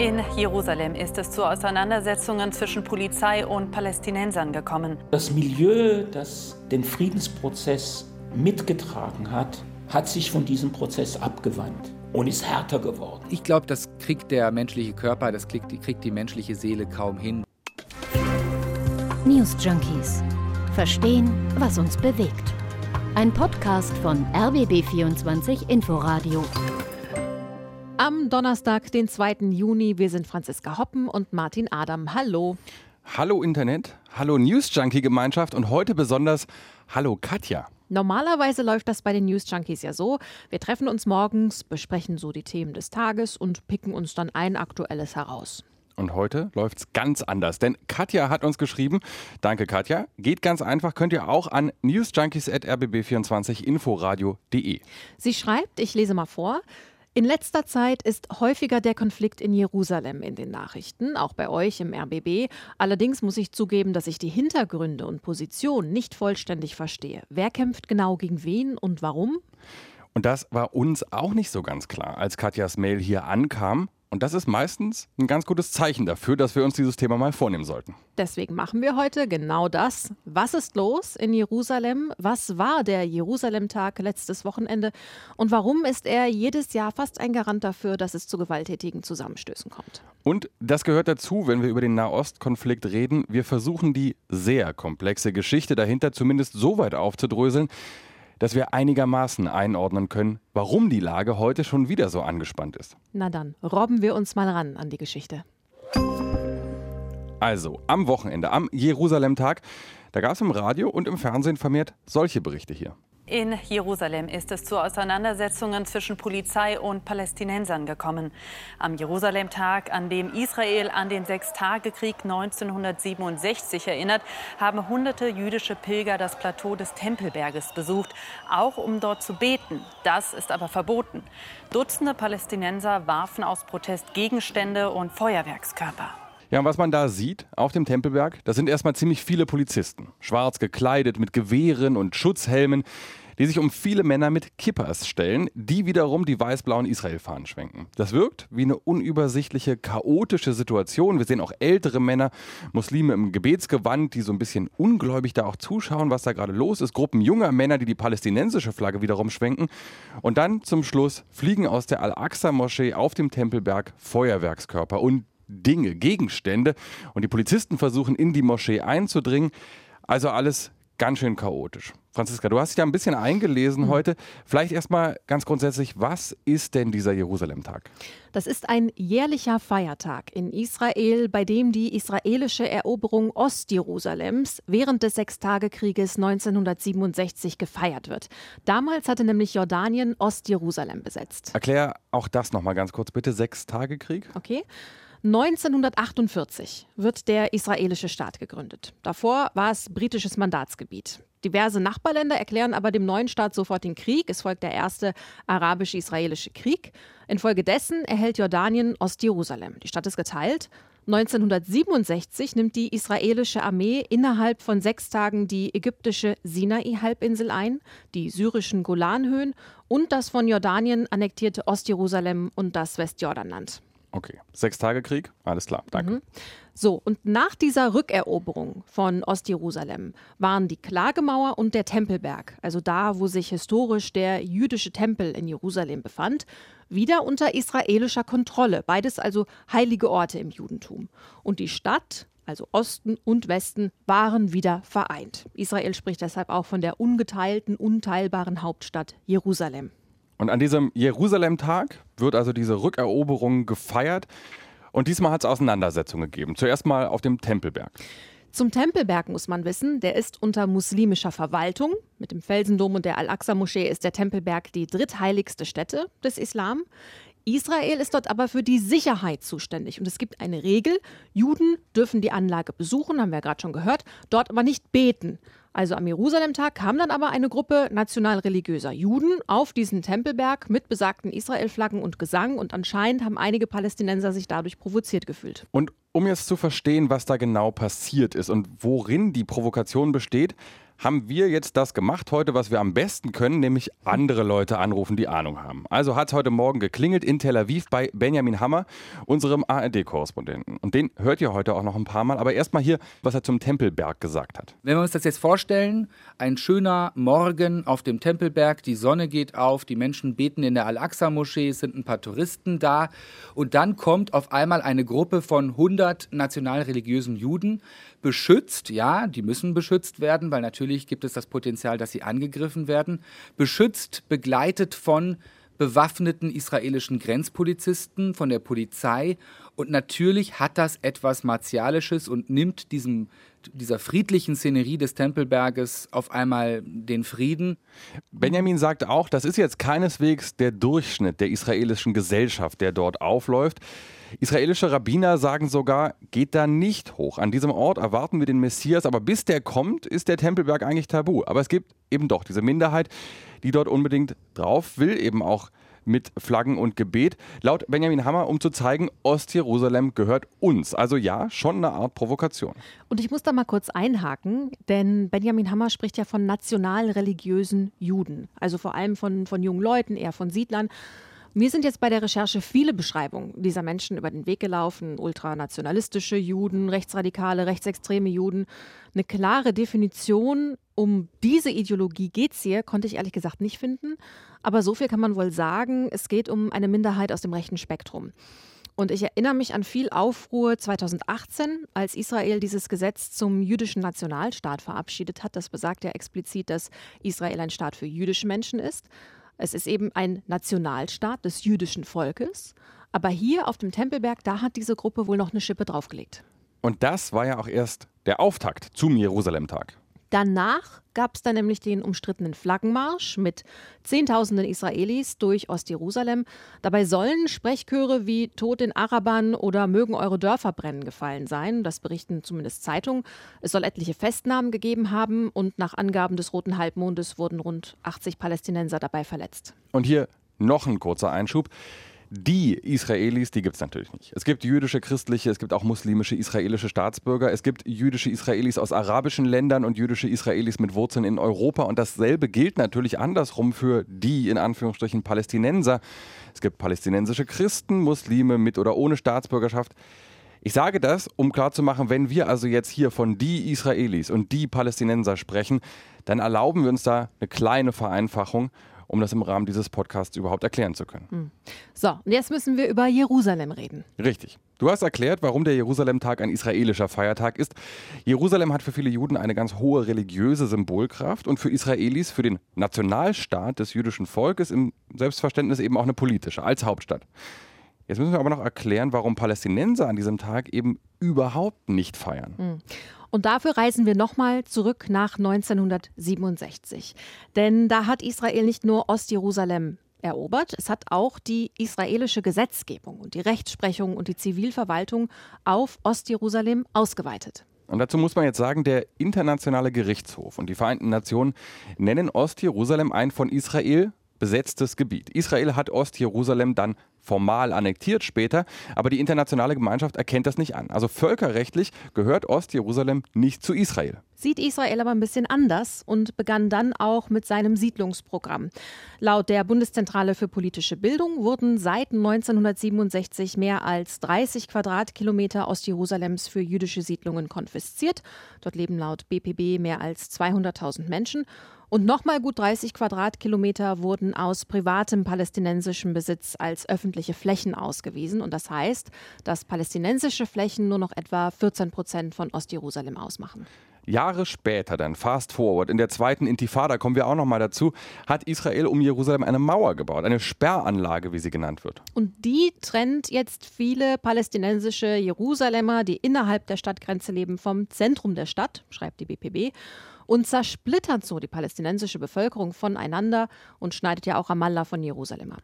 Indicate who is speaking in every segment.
Speaker 1: In Jerusalem ist es zu Auseinandersetzungen zwischen Polizei und Palästinensern gekommen.
Speaker 2: Das Milieu, das den Friedensprozess mitgetragen hat, hat sich von diesem Prozess abgewandt und ist härter geworden.
Speaker 3: Ich glaube, das kriegt der menschliche Körper, das kriegt die, kriegt die menschliche Seele kaum hin.
Speaker 4: News Junkies. Verstehen, was uns bewegt. Ein Podcast von RBB24 Inforadio.
Speaker 5: Am Donnerstag, den 2. Juni, wir sind Franziska Hoppen und Martin Adam. Hallo.
Speaker 6: Hallo Internet, hallo News Junkie Gemeinschaft und heute besonders Hallo Katja.
Speaker 5: Normalerweise läuft das bei den News Junkies ja so. Wir treffen uns morgens, besprechen so die Themen des Tages und picken uns dann ein aktuelles heraus.
Speaker 6: Und heute läuft es ganz anders, denn Katja hat uns geschrieben, danke Katja, geht ganz einfach, könnt ihr auch an newsjunkies.rbb24inforadio.de.
Speaker 5: Sie schreibt, ich lese mal vor, in letzter Zeit ist häufiger der Konflikt in Jerusalem in den Nachrichten, auch bei euch im RBB. Allerdings muss ich zugeben, dass ich die Hintergründe und Positionen nicht vollständig verstehe. Wer kämpft genau gegen wen und warum?
Speaker 6: Und das war uns auch nicht so ganz klar, als Katjas Mail hier ankam. Und das ist meistens ein ganz gutes Zeichen dafür, dass wir uns dieses Thema mal vornehmen sollten.
Speaker 5: Deswegen machen wir heute genau das. Was ist los in Jerusalem? Was war der Jerusalem-Tag letztes Wochenende? Und warum ist er jedes Jahr fast ein Garant dafür, dass es zu gewalttätigen Zusammenstößen kommt?
Speaker 6: Und das gehört dazu, wenn wir über den Nahostkonflikt reden. Wir versuchen die sehr komplexe Geschichte dahinter zumindest so weit aufzudröseln, dass wir einigermaßen einordnen können, warum die Lage heute schon wieder so angespannt ist.
Speaker 5: Na dann, robben wir uns mal ran an die Geschichte.
Speaker 6: Also, am Wochenende, am Jerusalem-Tag, da gab es im Radio und im Fernsehen vermehrt solche Berichte hier.
Speaker 1: In Jerusalem ist es zu Auseinandersetzungen zwischen Polizei und Palästinensern gekommen. Am Jerusalem-Tag, an dem Israel an den Sechstagekrieg 1967 erinnert, haben hunderte jüdische Pilger das Plateau des Tempelberges besucht, auch um dort zu beten. Das ist aber verboten. Dutzende Palästinenser warfen aus Protest Gegenstände und Feuerwerkskörper.
Speaker 6: Ja, und was man da sieht auf dem Tempelberg, das sind erstmal ziemlich viele Polizisten. Schwarz gekleidet, mit Gewehren und Schutzhelmen die sich um viele Männer mit Kippers stellen, die wiederum die weiß-blauen Israel-Fahnen schwenken. Das wirkt wie eine unübersichtliche, chaotische Situation. Wir sehen auch ältere Männer, Muslime im Gebetsgewand, die so ein bisschen ungläubig da auch zuschauen, was da gerade los ist. Gruppen junger Männer, die die palästinensische Flagge wiederum schwenken. Und dann zum Schluss fliegen aus der Al-Aqsa-Moschee auf dem Tempelberg Feuerwerkskörper und Dinge, Gegenstände. Und die Polizisten versuchen in die Moschee einzudringen. Also alles ganz schön chaotisch. Franziska, du hast dich da ein bisschen eingelesen mhm. heute. Vielleicht erstmal ganz grundsätzlich, was ist denn dieser Jerusalem-Tag?
Speaker 5: Das ist ein jährlicher Feiertag in Israel, bei dem die israelische Eroberung Ostjerusalems während des Sechstagekrieges 1967 gefeiert wird. Damals hatte nämlich Jordanien Ostjerusalem besetzt.
Speaker 6: Erklär auch das nochmal ganz kurz bitte. Sechstagekrieg?
Speaker 5: Okay. 1948 wird der israelische Staat gegründet. Davor war es britisches Mandatsgebiet. Diverse Nachbarländer erklären aber dem neuen Staat sofort den Krieg. Es folgt der erste arabisch-israelische Krieg. Infolgedessen erhält Jordanien Ostjerusalem. Die Stadt ist geteilt. 1967 nimmt die israelische Armee innerhalb von sechs Tagen die ägyptische Sinai-Halbinsel ein, die syrischen Golanhöhen und das von Jordanien annektierte Ostjerusalem und das Westjordanland.
Speaker 6: Okay. Sechstagekrieg? Alles klar, danke. Mhm.
Speaker 5: So, und nach dieser Rückeroberung von Ostjerusalem waren die Klagemauer und der Tempelberg, also da, wo sich historisch der jüdische Tempel in Jerusalem befand, wieder unter israelischer Kontrolle. Beides also heilige Orte im Judentum. Und die Stadt, also Osten und Westen, waren wieder vereint. Israel spricht deshalb auch von der ungeteilten, unteilbaren Hauptstadt Jerusalem.
Speaker 6: Und an diesem Jerusalem-Tag wird also diese Rückeroberung gefeiert. Und diesmal hat es Auseinandersetzungen gegeben. Zuerst mal auf dem Tempelberg.
Speaker 5: Zum Tempelberg muss man wissen, der ist unter muslimischer Verwaltung. Mit dem Felsendom und der Al-Aqsa-Moschee ist der Tempelberg die drittheiligste Stätte des Islam. Israel ist dort aber für die Sicherheit zuständig. Und es gibt eine Regel, Juden dürfen die Anlage besuchen, haben wir gerade schon gehört, dort aber nicht beten. Also am Jerusalem-Tag kam dann aber eine Gruppe nationalreligiöser Juden auf diesen Tempelberg mit besagten Israel-Flaggen und Gesang und anscheinend haben einige Palästinenser sich dadurch provoziert gefühlt.
Speaker 6: Und um jetzt zu verstehen, was da genau passiert ist und worin die Provokation besteht, haben wir jetzt das gemacht heute, was wir am besten können, nämlich andere Leute anrufen, die Ahnung haben. Also hat es heute Morgen geklingelt in Tel Aviv bei Benjamin Hammer, unserem ARD-Korrespondenten. Und den hört ihr heute auch noch ein paar Mal. Aber erstmal hier, was er zum Tempelberg gesagt hat.
Speaker 3: Wenn wir uns das jetzt vorstellen, ein schöner Morgen auf dem Tempelberg, die Sonne geht auf, die Menschen beten in der Al-Aqsa-Moschee, es sind ein paar Touristen da und dann kommt auf einmal eine Gruppe von 100 nationalreligiösen Juden, beschützt, ja, die müssen beschützt werden, weil natürlich gibt es das Potenzial, dass sie angegriffen werden, beschützt, begleitet von bewaffneten israelischen Grenzpolizisten, von der Polizei. Und natürlich hat das etwas Martialisches und nimmt diesem, dieser friedlichen Szenerie des Tempelberges auf einmal den Frieden.
Speaker 6: Benjamin sagt auch, das ist jetzt keineswegs der Durchschnitt der israelischen Gesellschaft, der dort aufläuft. Israelische Rabbiner sagen sogar, geht da nicht hoch. An diesem Ort erwarten wir den Messias, aber bis der kommt, ist der Tempelberg eigentlich tabu. Aber es gibt eben doch diese Minderheit, die dort unbedingt drauf will, eben auch mit Flaggen und Gebet. Laut Benjamin Hammer, um zu zeigen, Ostjerusalem gehört uns. Also ja, schon eine Art Provokation.
Speaker 5: Und ich muss da mal kurz einhaken, denn Benjamin Hammer spricht ja von nationalreligiösen Juden. Also vor allem von, von jungen Leuten, eher von Siedlern. Mir sind jetzt bei der Recherche viele Beschreibungen dieser Menschen über den Weg gelaufen. Ultranationalistische Juden, rechtsradikale, rechtsextreme Juden. Eine klare Definition, um diese Ideologie geht es hier, konnte ich ehrlich gesagt nicht finden. Aber so viel kann man wohl sagen, es geht um eine Minderheit aus dem rechten Spektrum. Und ich erinnere mich an viel Aufruhr 2018, als Israel dieses Gesetz zum jüdischen Nationalstaat verabschiedet hat. Das besagt ja explizit, dass Israel ein Staat für jüdische Menschen ist. Es ist eben ein Nationalstaat des jüdischen Volkes. Aber hier auf dem Tempelberg, da hat diese Gruppe wohl noch eine Schippe draufgelegt.
Speaker 6: Und das war ja auch erst der Auftakt zum Jerusalemtag.
Speaker 5: Danach gab es dann nämlich den umstrittenen Flaggenmarsch mit Zehntausenden Israelis durch Ostjerusalem. Dabei sollen Sprechchöre wie Tod den Arabern oder Mögen eure Dörfer brennen gefallen sein. Das berichten zumindest Zeitungen. Es soll etliche Festnahmen gegeben haben und nach Angaben des Roten Halbmondes wurden rund 80 Palästinenser dabei verletzt.
Speaker 6: Und hier noch ein kurzer Einschub. Die Israelis, die gibt es natürlich nicht. Es gibt jüdische, christliche, es gibt auch muslimische israelische Staatsbürger, es gibt jüdische Israelis aus arabischen Ländern und jüdische Israelis mit Wurzeln in Europa. Und dasselbe gilt natürlich andersrum für die in Anführungsstrichen Palästinenser. Es gibt palästinensische Christen, Muslime mit oder ohne Staatsbürgerschaft. Ich sage das, um klarzumachen, wenn wir also jetzt hier von die Israelis und die Palästinenser sprechen, dann erlauben wir uns da eine kleine Vereinfachung um das im Rahmen dieses Podcasts überhaupt erklären zu können. Hm.
Speaker 5: So, und jetzt müssen wir über Jerusalem reden.
Speaker 6: Richtig. Du hast erklärt, warum der Jerusalem-Tag ein israelischer Feiertag ist. Jerusalem hat für viele Juden eine ganz hohe religiöse Symbolkraft und für Israelis, für den Nationalstaat des jüdischen Volkes im Selbstverständnis eben auch eine politische, als Hauptstadt. Jetzt müssen wir aber noch erklären, warum Palästinenser an diesem Tag eben überhaupt nicht feiern. Mhm.
Speaker 5: Und dafür reisen wir nochmal zurück nach 1967. Denn da hat Israel nicht nur Ostjerusalem erobert, es hat auch die israelische Gesetzgebung und die Rechtsprechung und die Zivilverwaltung auf Ostjerusalem ausgeweitet.
Speaker 6: Und dazu muss man jetzt sagen, der Internationale Gerichtshof und die Vereinten Nationen nennen Ostjerusalem ein von Israel besetztes Gebiet. Israel hat Ostjerusalem dann formal annektiert später, aber die internationale Gemeinschaft erkennt das nicht an. Also völkerrechtlich gehört Ostjerusalem nicht zu Israel.
Speaker 5: Sieht Israel aber ein bisschen anders und begann dann auch mit seinem Siedlungsprogramm. Laut der Bundeszentrale für politische Bildung wurden seit 1967 mehr als 30 Quadratkilometer Ostjerusalems für jüdische Siedlungen konfisziert. Dort leben laut BPB mehr als 200.000 Menschen. Und nochmal gut 30 Quadratkilometer wurden aus privatem palästinensischem Besitz als öffentliche Flächen ausgewiesen. Und das heißt, dass palästinensische Flächen nur noch etwa 14 Prozent von Ostjerusalem ausmachen.
Speaker 6: Jahre später, dann fast forward, in der zweiten Intifada kommen wir auch noch mal dazu, hat Israel um Jerusalem eine Mauer gebaut, eine Sperranlage, wie sie genannt wird.
Speaker 5: Und die trennt jetzt viele palästinensische Jerusalemer, die innerhalb der Stadtgrenze leben, vom Zentrum der Stadt, schreibt die BPB und zersplittert so die palästinensische Bevölkerung voneinander und schneidet ja auch Ramallah von Jerusalem ab.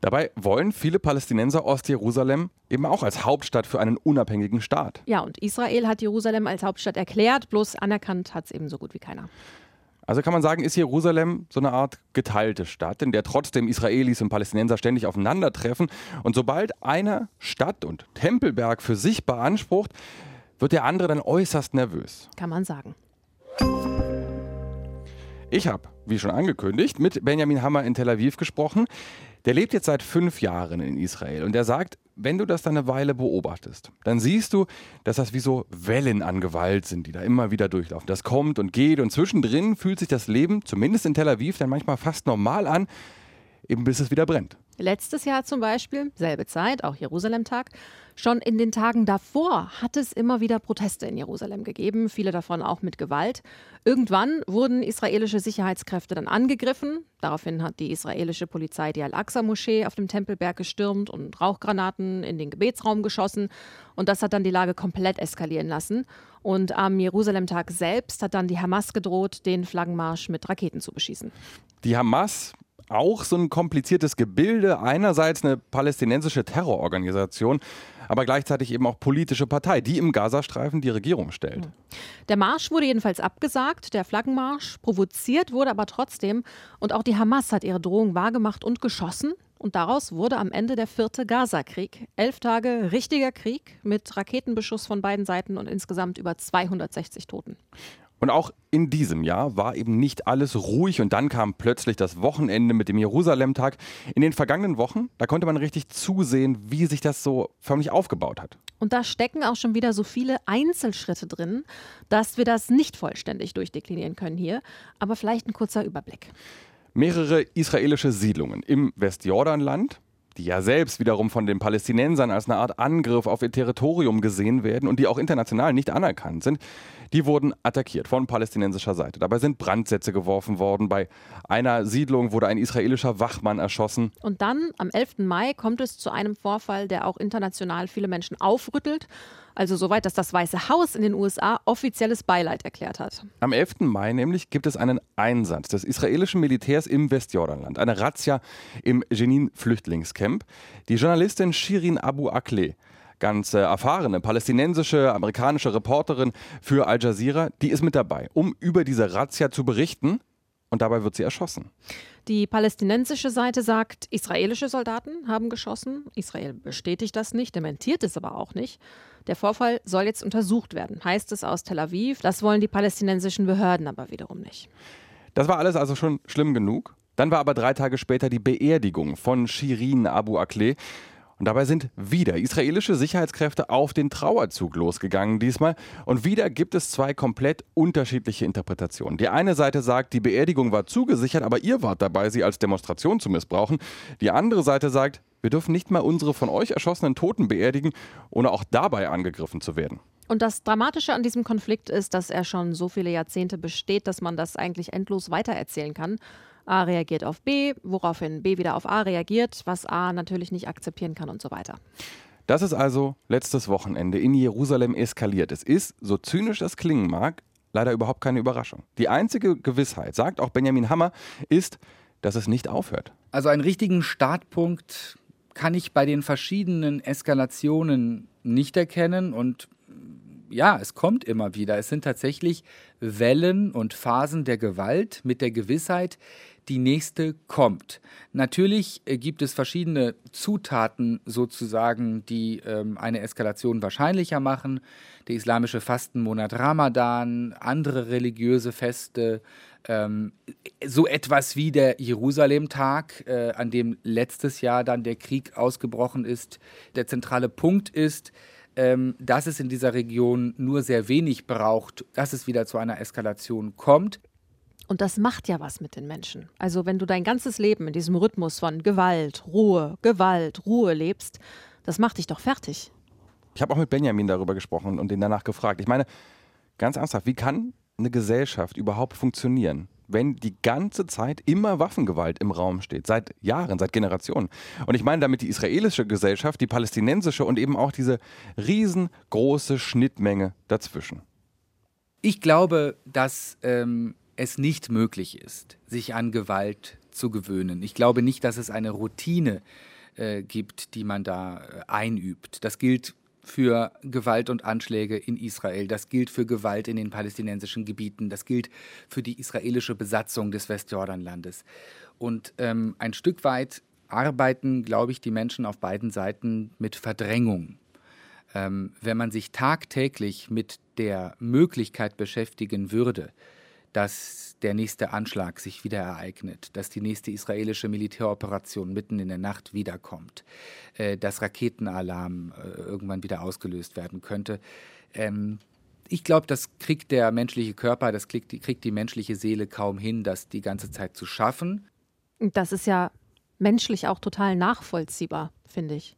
Speaker 6: Dabei wollen viele Palästinenser Ostjerusalem eben auch als Hauptstadt für einen unabhängigen Staat.
Speaker 5: Ja, und Israel hat Jerusalem als Hauptstadt erklärt, bloß anerkannt hat es eben so gut wie keiner.
Speaker 6: Also kann man sagen, ist Jerusalem so eine Art geteilte Stadt, in der trotzdem Israelis und Palästinenser ständig aufeinandertreffen. Und sobald einer Stadt und Tempelberg für sich beansprucht, wird der andere dann äußerst nervös.
Speaker 5: Kann man sagen.
Speaker 6: Ich habe, wie schon angekündigt, mit Benjamin Hammer in Tel Aviv gesprochen. Der lebt jetzt seit fünf Jahren in Israel und er sagt, wenn du das dann eine Weile beobachtest, dann siehst du, dass das wie so Wellen an Gewalt sind, die da immer wieder durchlaufen. Das kommt und geht und zwischendrin fühlt sich das Leben, zumindest in Tel Aviv, dann manchmal fast normal an, eben bis es wieder brennt.
Speaker 5: Letztes Jahr zum Beispiel, selbe Zeit, auch Jerusalem-Tag. Schon in den Tagen davor hat es immer wieder Proteste in Jerusalem gegeben, viele davon auch mit Gewalt. Irgendwann wurden israelische Sicherheitskräfte dann angegriffen. Daraufhin hat die israelische Polizei die Al-Aqsa-Moschee auf dem Tempelberg gestürmt und Rauchgranaten in den Gebetsraum geschossen. Und das hat dann die Lage komplett eskalieren lassen. Und am Jerusalem-Tag selbst hat dann die Hamas gedroht, den Flaggenmarsch mit Raketen zu beschießen.
Speaker 6: Die Hamas auch so ein kompliziertes Gebilde. Einerseits eine palästinensische Terrororganisation, aber gleichzeitig eben auch politische Partei, die im Gazastreifen die Regierung stellt. Hm.
Speaker 5: Der Marsch wurde jedenfalls abgesagt, der Flaggenmarsch. Provoziert wurde aber trotzdem. Und auch die Hamas hat ihre Drohung wahrgemacht und geschossen. Und daraus wurde am Ende der vierte Gaza-Krieg. Elf Tage richtiger Krieg mit Raketenbeschuss von beiden Seiten und insgesamt über 260 Toten.
Speaker 6: Und auch in diesem Jahr war eben nicht alles ruhig und dann kam plötzlich das Wochenende mit dem Jerusalem-Tag. In den vergangenen Wochen, da konnte man richtig zusehen, wie sich das so förmlich aufgebaut hat.
Speaker 5: Und da stecken auch schon wieder so viele Einzelschritte drin, dass wir das nicht vollständig durchdeklinieren können hier. Aber vielleicht ein kurzer Überblick.
Speaker 6: Mehrere israelische Siedlungen im Westjordanland, die ja selbst wiederum von den Palästinensern als eine Art Angriff auf ihr Territorium gesehen werden und die auch international nicht anerkannt sind, die wurden attackiert von palästinensischer Seite. Dabei sind Brandsätze geworfen worden. Bei einer Siedlung wurde ein israelischer Wachmann erschossen.
Speaker 5: Und dann, am 11. Mai, kommt es zu einem Vorfall, der auch international viele Menschen aufrüttelt. Also soweit, dass das Weiße Haus in den USA offizielles Beileid erklärt hat.
Speaker 6: Am 11. Mai nämlich gibt es einen Einsatz des israelischen Militärs im Westjordanland, eine Razzia im Jenin-Flüchtlingscamp. Die Journalistin Shirin Abu Akleh ganz äh, erfahrene palästinensische, amerikanische Reporterin für Al Jazeera, die ist mit dabei, um über diese Razzia zu berichten. Und dabei wird sie erschossen.
Speaker 5: Die palästinensische Seite sagt, israelische Soldaten haben geschossen. Israel bestätigt das nicht, dementiert es aber auch nicht. Der Vorfall soll jetzt untersucht werden, heißt es aus Tel Aviv. Das wollen die palästinensischen Behörden aber wiederum nicht.
Speaker 6: Das war alles also schon schlimm genug. Dann war aber drei Tage später die Beerdigung von Shirin Abu Akleh. Und dabei sind wieder israelische Sicherheitskräfte auf den Trauerzug losgegangen diesmal. Und wieder gibt es zwei komplett unterschiedliche Interpretationen. Die eine Seite sagt, die Beerdigung war zugesichert, aber ihr wart dabei, sie als Demonstration zu missbrauchen. Die andere Seite sagt, wir dürfen nicht mal unsere von euch erschossenen Toten beerdigen, ohne auch dabei angegriffen zu werden.
Speaker 5: Und das Dramatische an diesem Konflikt ist, dass er schon so viele Jahrzehnte besteht, dass man das eigentlich endlos weitererzählen kann. A reagiert auf B, woraufhin B wieder auf A reagiert, was A natürlich nicht akzeptieren kann und so weiter.
Speaker 6: Das ist also letztes Wochenende in Jerusalem eskaliert. Es ist, so zynisch das klingen mag, leider überhaupt keine Überraschung. Die einzige Gewissheit, sagt auch Benjamin Hammer, ist, dass es nicht aufhört.
Speaker 3: Also einen richtigen Startpunkt kann ich bei den verschiedenen Eskalationen nicht erkennen und ja, es kommt immer wieder. Es sind tatsächlich Wellen und Phasen der Gewalt mit der Gewissheit, die nächste kommt. Natürlich äh, gibt es verschiedene Zutaten sozusagen, die ähm, eine Eskalation wahrscheinlicher machen. Der islamische Fastenmonat Ramadan, andere religiöse Feste, ähm, so etwas wie der Jerusalem-Tag, äh, an dem letztes Jahr dann der Krieg ausgebrochen ist. Der zentrale Punkt ist, ähm, dass es in dieser Region nur sehr wenig braucht, dass es wieder zu einer Eskalation kommt.
Speaker 5: Und das macht ja was mit den Menschen. Also wenn du dein ganzes Leben in diesem Rhythmus von Gewalt, Ruhe, Gewalt, Ruhe lebst, das macht dich doch fertig.
Speaker 6: Ich habe auch mit Benjamin darüber gesprochen und ihn danach gefragt. Ich meine, ganz ernsthaft, wie kann eine Gesellschaft überhaupt funktionieren, wenn die ganze Zeit immer Waffengewalt im Raum steht, seit Jahren, seit Generationen. Und ich meine damit die israelische Gesellschaft, die palästinensische und eben auch diese riesengroße Schnittmenge dazwischen.
Speaker 3: Ich glaube, dass ähm, es nicht möglich ist, sich an Gewalt zu gewöhnen. Ich glaube nicht, dass es eine Routine äh, gibt, die man da äh, einübt. Das gilt für Gewalt und Anschläge in Israel. Das gilt für Gewalt in den palästinensischen Gebieten. Das gilt für die israelische Besatzung des Westjordanlandes. Und ähm, ein Stück weit arbeiten, glaube ich, die Menschen auf beiden Seiten mit Verdrängung. Ähm, wenn man sich tagtäglich mit der Möglichkeit beschäftigen würde, dass der nächste Anschlag sich wieder ereignet, dass die nächste israelische Militäroperation mitten in der Nacht wiederkommt, äh, dass Raketenalarm äh, irgendwann wieder ausgelöst werden könnte. Ähm, ich glaube, das kriegt der menschliche Körper, das kriegt die, kriegt die menschliche Seele kaum hin, das die ganze Zeit zu schaffen.
Speaker 5: Das ist ja menschlich auch total nachvollziehbar, finde ich.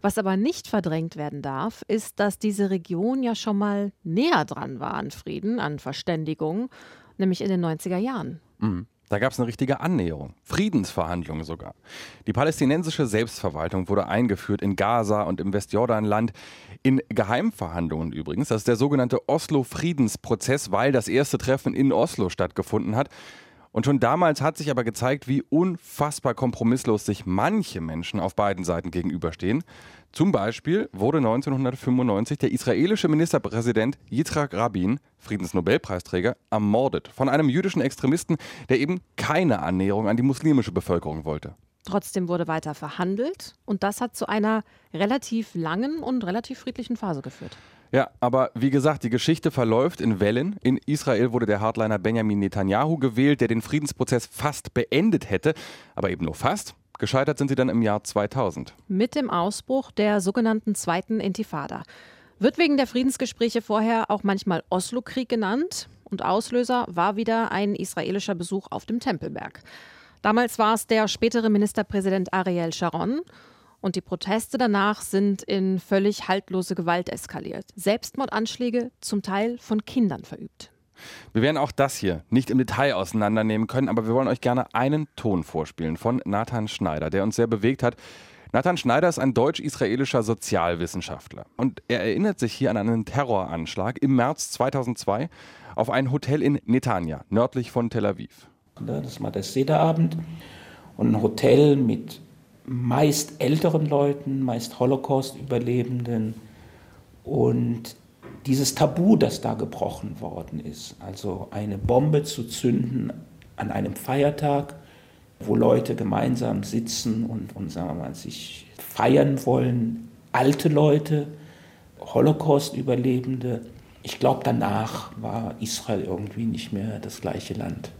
Speaker 5: Was aber nicht verdrängt werden darf, ist, dass diese Region ja schon mal näher dran war an Frieden, an Verständigung, nämlich in den 90er Jahren.
Speaker 6: Mhm. Da gab es eine richtige Annäherung, Friedensverhandlungen sogar. Die palästinensische Selbstverwaltung wurde eingeführt in Gaza und im Westjordanland. In Geheimverhandlungen übrigens. Das ist der sogenannte Oslo-Friedensprozess, weil das erste Treffen in Oslo stattgefunden hat. Und schon damals hat sich aber gezeigt, wie unfassbar kompromisslos sich manche Menschen auf beiden Seiten gegenüberstehen. Zum Beispiel wurde 1995 der israelische Ministerpräsident Yitzhak Rabin, Friedensnobelpreisträger, ermordet von einem jüdischen Extremisten, der eben keine Annäherung an die muslimische Bevölkerung wollte.
Speaker 5: Trotzdem wurde weiter verhandelt und das hat zu einer relativ langen und relativ friedlichen Phase geführt.
Speaker 6: Ja, aber wie gesagt, die Geschichte verläuft in Wellen. In Israel wurde der Hardliner Benjamin Netanyahu gewählt, der den Friedensprozess fast beendet hätte, aber eben nur fast. Gescheitert sind sie dann im Jahr 2000.
Speaker 5: Mit dem Ausbruch der sogenannten zweiten Intifada. Wird wegen der Friedensgespräche vorher auch manchmal Oslo-Krieg genannt. Und Auslöser war wieder ein israelischer Besuch auf dem Tempelberg. Damals war es der spätere Ministerpräsident Ariel Sharon. Und die Proteste danach sind in völlig haltlose Gewalt eskaliert. Selbstmordanschläge zum Teil von Kindern verübt.
Speaker 6: Wir werden auch das hier nicht im Detail auseinandernehmen können, aber wir wollen euch gerne einen Ton vorspielen von Nathan Schneider, der uns sehr bewegt hat. Nathan Schneider ist ein deutsch-israelischer Sozialwissenschaftler und er erinnert sich hier an einen Terroranschlag im März 2002 auf ein Hotel in Netanya, nördlich von Tel Aviv.
Speaker 2: Das war der Sederabend und ein Hotel mit meist älteren Leuten, meist Holocaust-Überlebenden und dieses Tabu, das da gebrochen worden ist, also eine Bombe zu zünden an einem Feiertag, wo Leute gemeinsam sitzen und, und sagen wir mal, sich feiern wollen, alte Leute, Holocaust-Überlebende. Ich glaube, danach war Israel irgendwie nicht mehr das gleiche Land.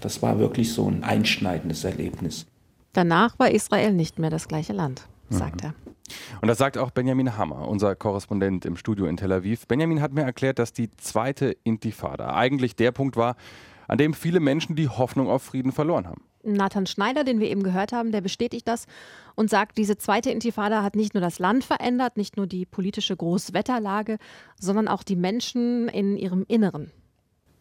Speaker 2: Das war wirklich so ein einschneidendes Erlebnis.
Speaker 5: Danach war Israel nicht mehr das gleiche Land, sagt mhm. er.
Speaker 6: Und das sagt auch Benjamin Hammer, unser Korrespondent im Studio in Tel Aviv. Benjamin hat mir erklärt, dass die zweite Intifada eigentlich der Punkt war, an dem viele Menschen die Hoffnung auf Frieden verloren haben.
Speaker 5: Nathan Schneider, den wir eben gehört haben, der bestätigt das und sagt, diese zweite Intifada hat nicht nur das Land verändert, nicht nur die politische Großwetterlage, sondern auch die Menschen in ihrem Inneren.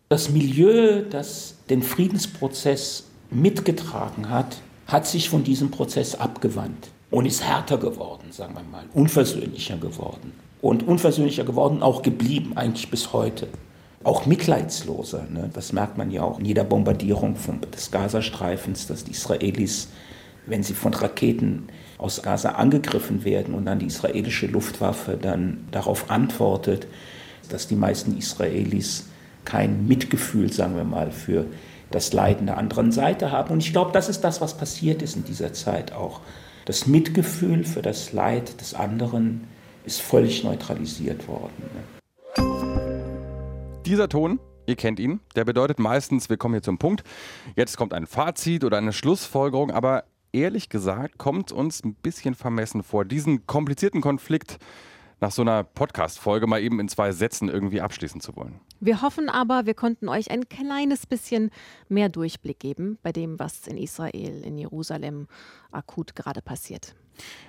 Speaker 2: Das Milieu, das den Friedensprozess mitgetragen hat, hat sich von diesem Prozess abgewandt und ist härter geworden, sagen wir mal, unversöhnlicher geworden. Und unversöhnlicher geworden auch geblieben, eigentlich bis heute. Auch mitleidsloser, ne? das merkt man ja auch in jeder Bombardierung vom, des Gazastreifens, dass die Israelis, wenn sie von Raketen aus Gaza angegriffen werden und dann die israelische Luftwaffe dann darauf antwortet, dass die meisten Israelis kein Mitgefühl, sagen wir mal, für das Leiden der anderen Seite haben. Und ich glaube, das ist das, was passiert ist in dieser Zeit auch. Das Mitgefühl für das Leid des anderen ist völlig neutralisiert worden.
Speaker 6: Dieser Ton, ihr kennt ihn, der bedeutet meistens, wir kommen hier zum Punkt. Jetzt kommt ein Fazit oder eine Schlussfolgerung, aber ehrlich gesagt kommt uns ein bisschen vermessen vor, diesen komplizierten Konflikt nach so einer Podcast-Folge mal eben in zwei Sätzen irgendwie abschließen zu wollen.
Speaker 5: Wir hoffen aber, wir konnten euch ein kleines bisschen mehr Durchblick geben bei dem, was in Israel, in Jerusalem akut gerade passiert.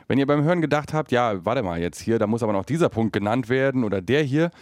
Speaker 6: Wenn ihr beim Hören gedacht habt, ja, warte mal jetzt hier, da muss aber noch dieser Punkt genannt werden oder der hier,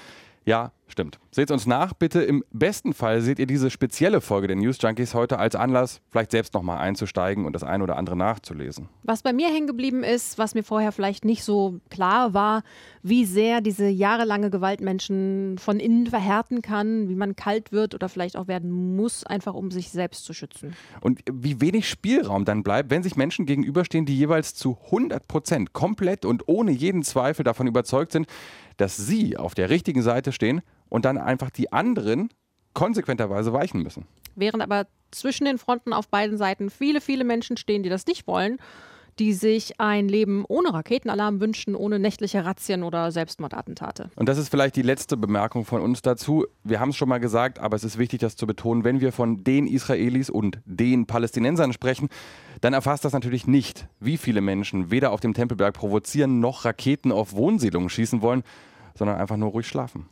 Speaker 6: ja, stimmt. Seht uns nach, bitte. Im besten Fall seht ihr diese spezielle Folge der News Junkies heute als Anlass, vielleicht selbst nochmal einzusteigen und das ein oder andere nachzulesen.
Speaker 5: Was bei mir hängen geblieben ist, was mir vorher vielleicht nicht so klar war, wie sehr diese jahrelange Gewalt Menschen von innen verhärten kann, wie man kalt wird oder vielleicht auch werden muss, einfach um sich selbst zu schützen.
Speaker 6: Und wie wenig Spielraum dann bleibt, wenn sich Menschen gegenüberstehen, die jeweils zu 100 Prozent komplett und ohne jeden Zweifel davon überzeugt sind, dass sie auf der richtigen Seite stehen und dann einfach die anderen konsequenterweise weichen müssen.
Speaker 5: Während aber zwischen den Fronten auf beiden Seiten viele, viele Menschen stehen, die das nicht wollen, die sich ein Leben ohne Raketenalarm wünschen, ohne nächtliche Razzien oder Selbstmordattentate.
Speaker 6: Und das ist vielleicht die letzte Bemerkung von uns dazu. Wir haben es schon mal gesagt, aber es ist wichtig, das zu betonen. Wenn wir von den Israelis und den Palästinensern sprechen, dann erfasst das natürlich nicht, wie viele Menschen weder auf dem Tempelberg provozieren noch Raketen auf Wohnsiedlungen schießen wollen, sondern einfach nur ruhig schlafen.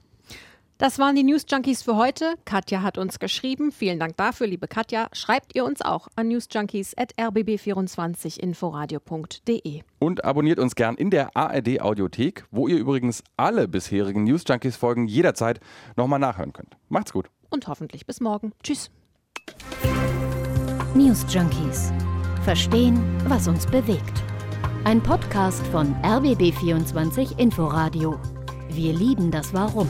Speaker 5: Das waren die News Junkies für heute. Katja hat uns geschrieben. Vielen Dank dafür, liebe Katja. Schreibt ihr uns auch an newsjunkies.rbb24inforadio.de.
Speaker 6: Und abonniert uns gern in der ARD Audiothek, wo ihr übrigens alle bisherigen News Junkies Folgen jederzeit nochmal nachhören könnt. Macht's gut.
Speaker 5: Und hoffentlich bis morgen. Tschüss.
Speaker 4: News Junkies. Verstehen, was uns bewegt. Ein Podcast von RBB24 Inforadio. Wir lieben das Warum.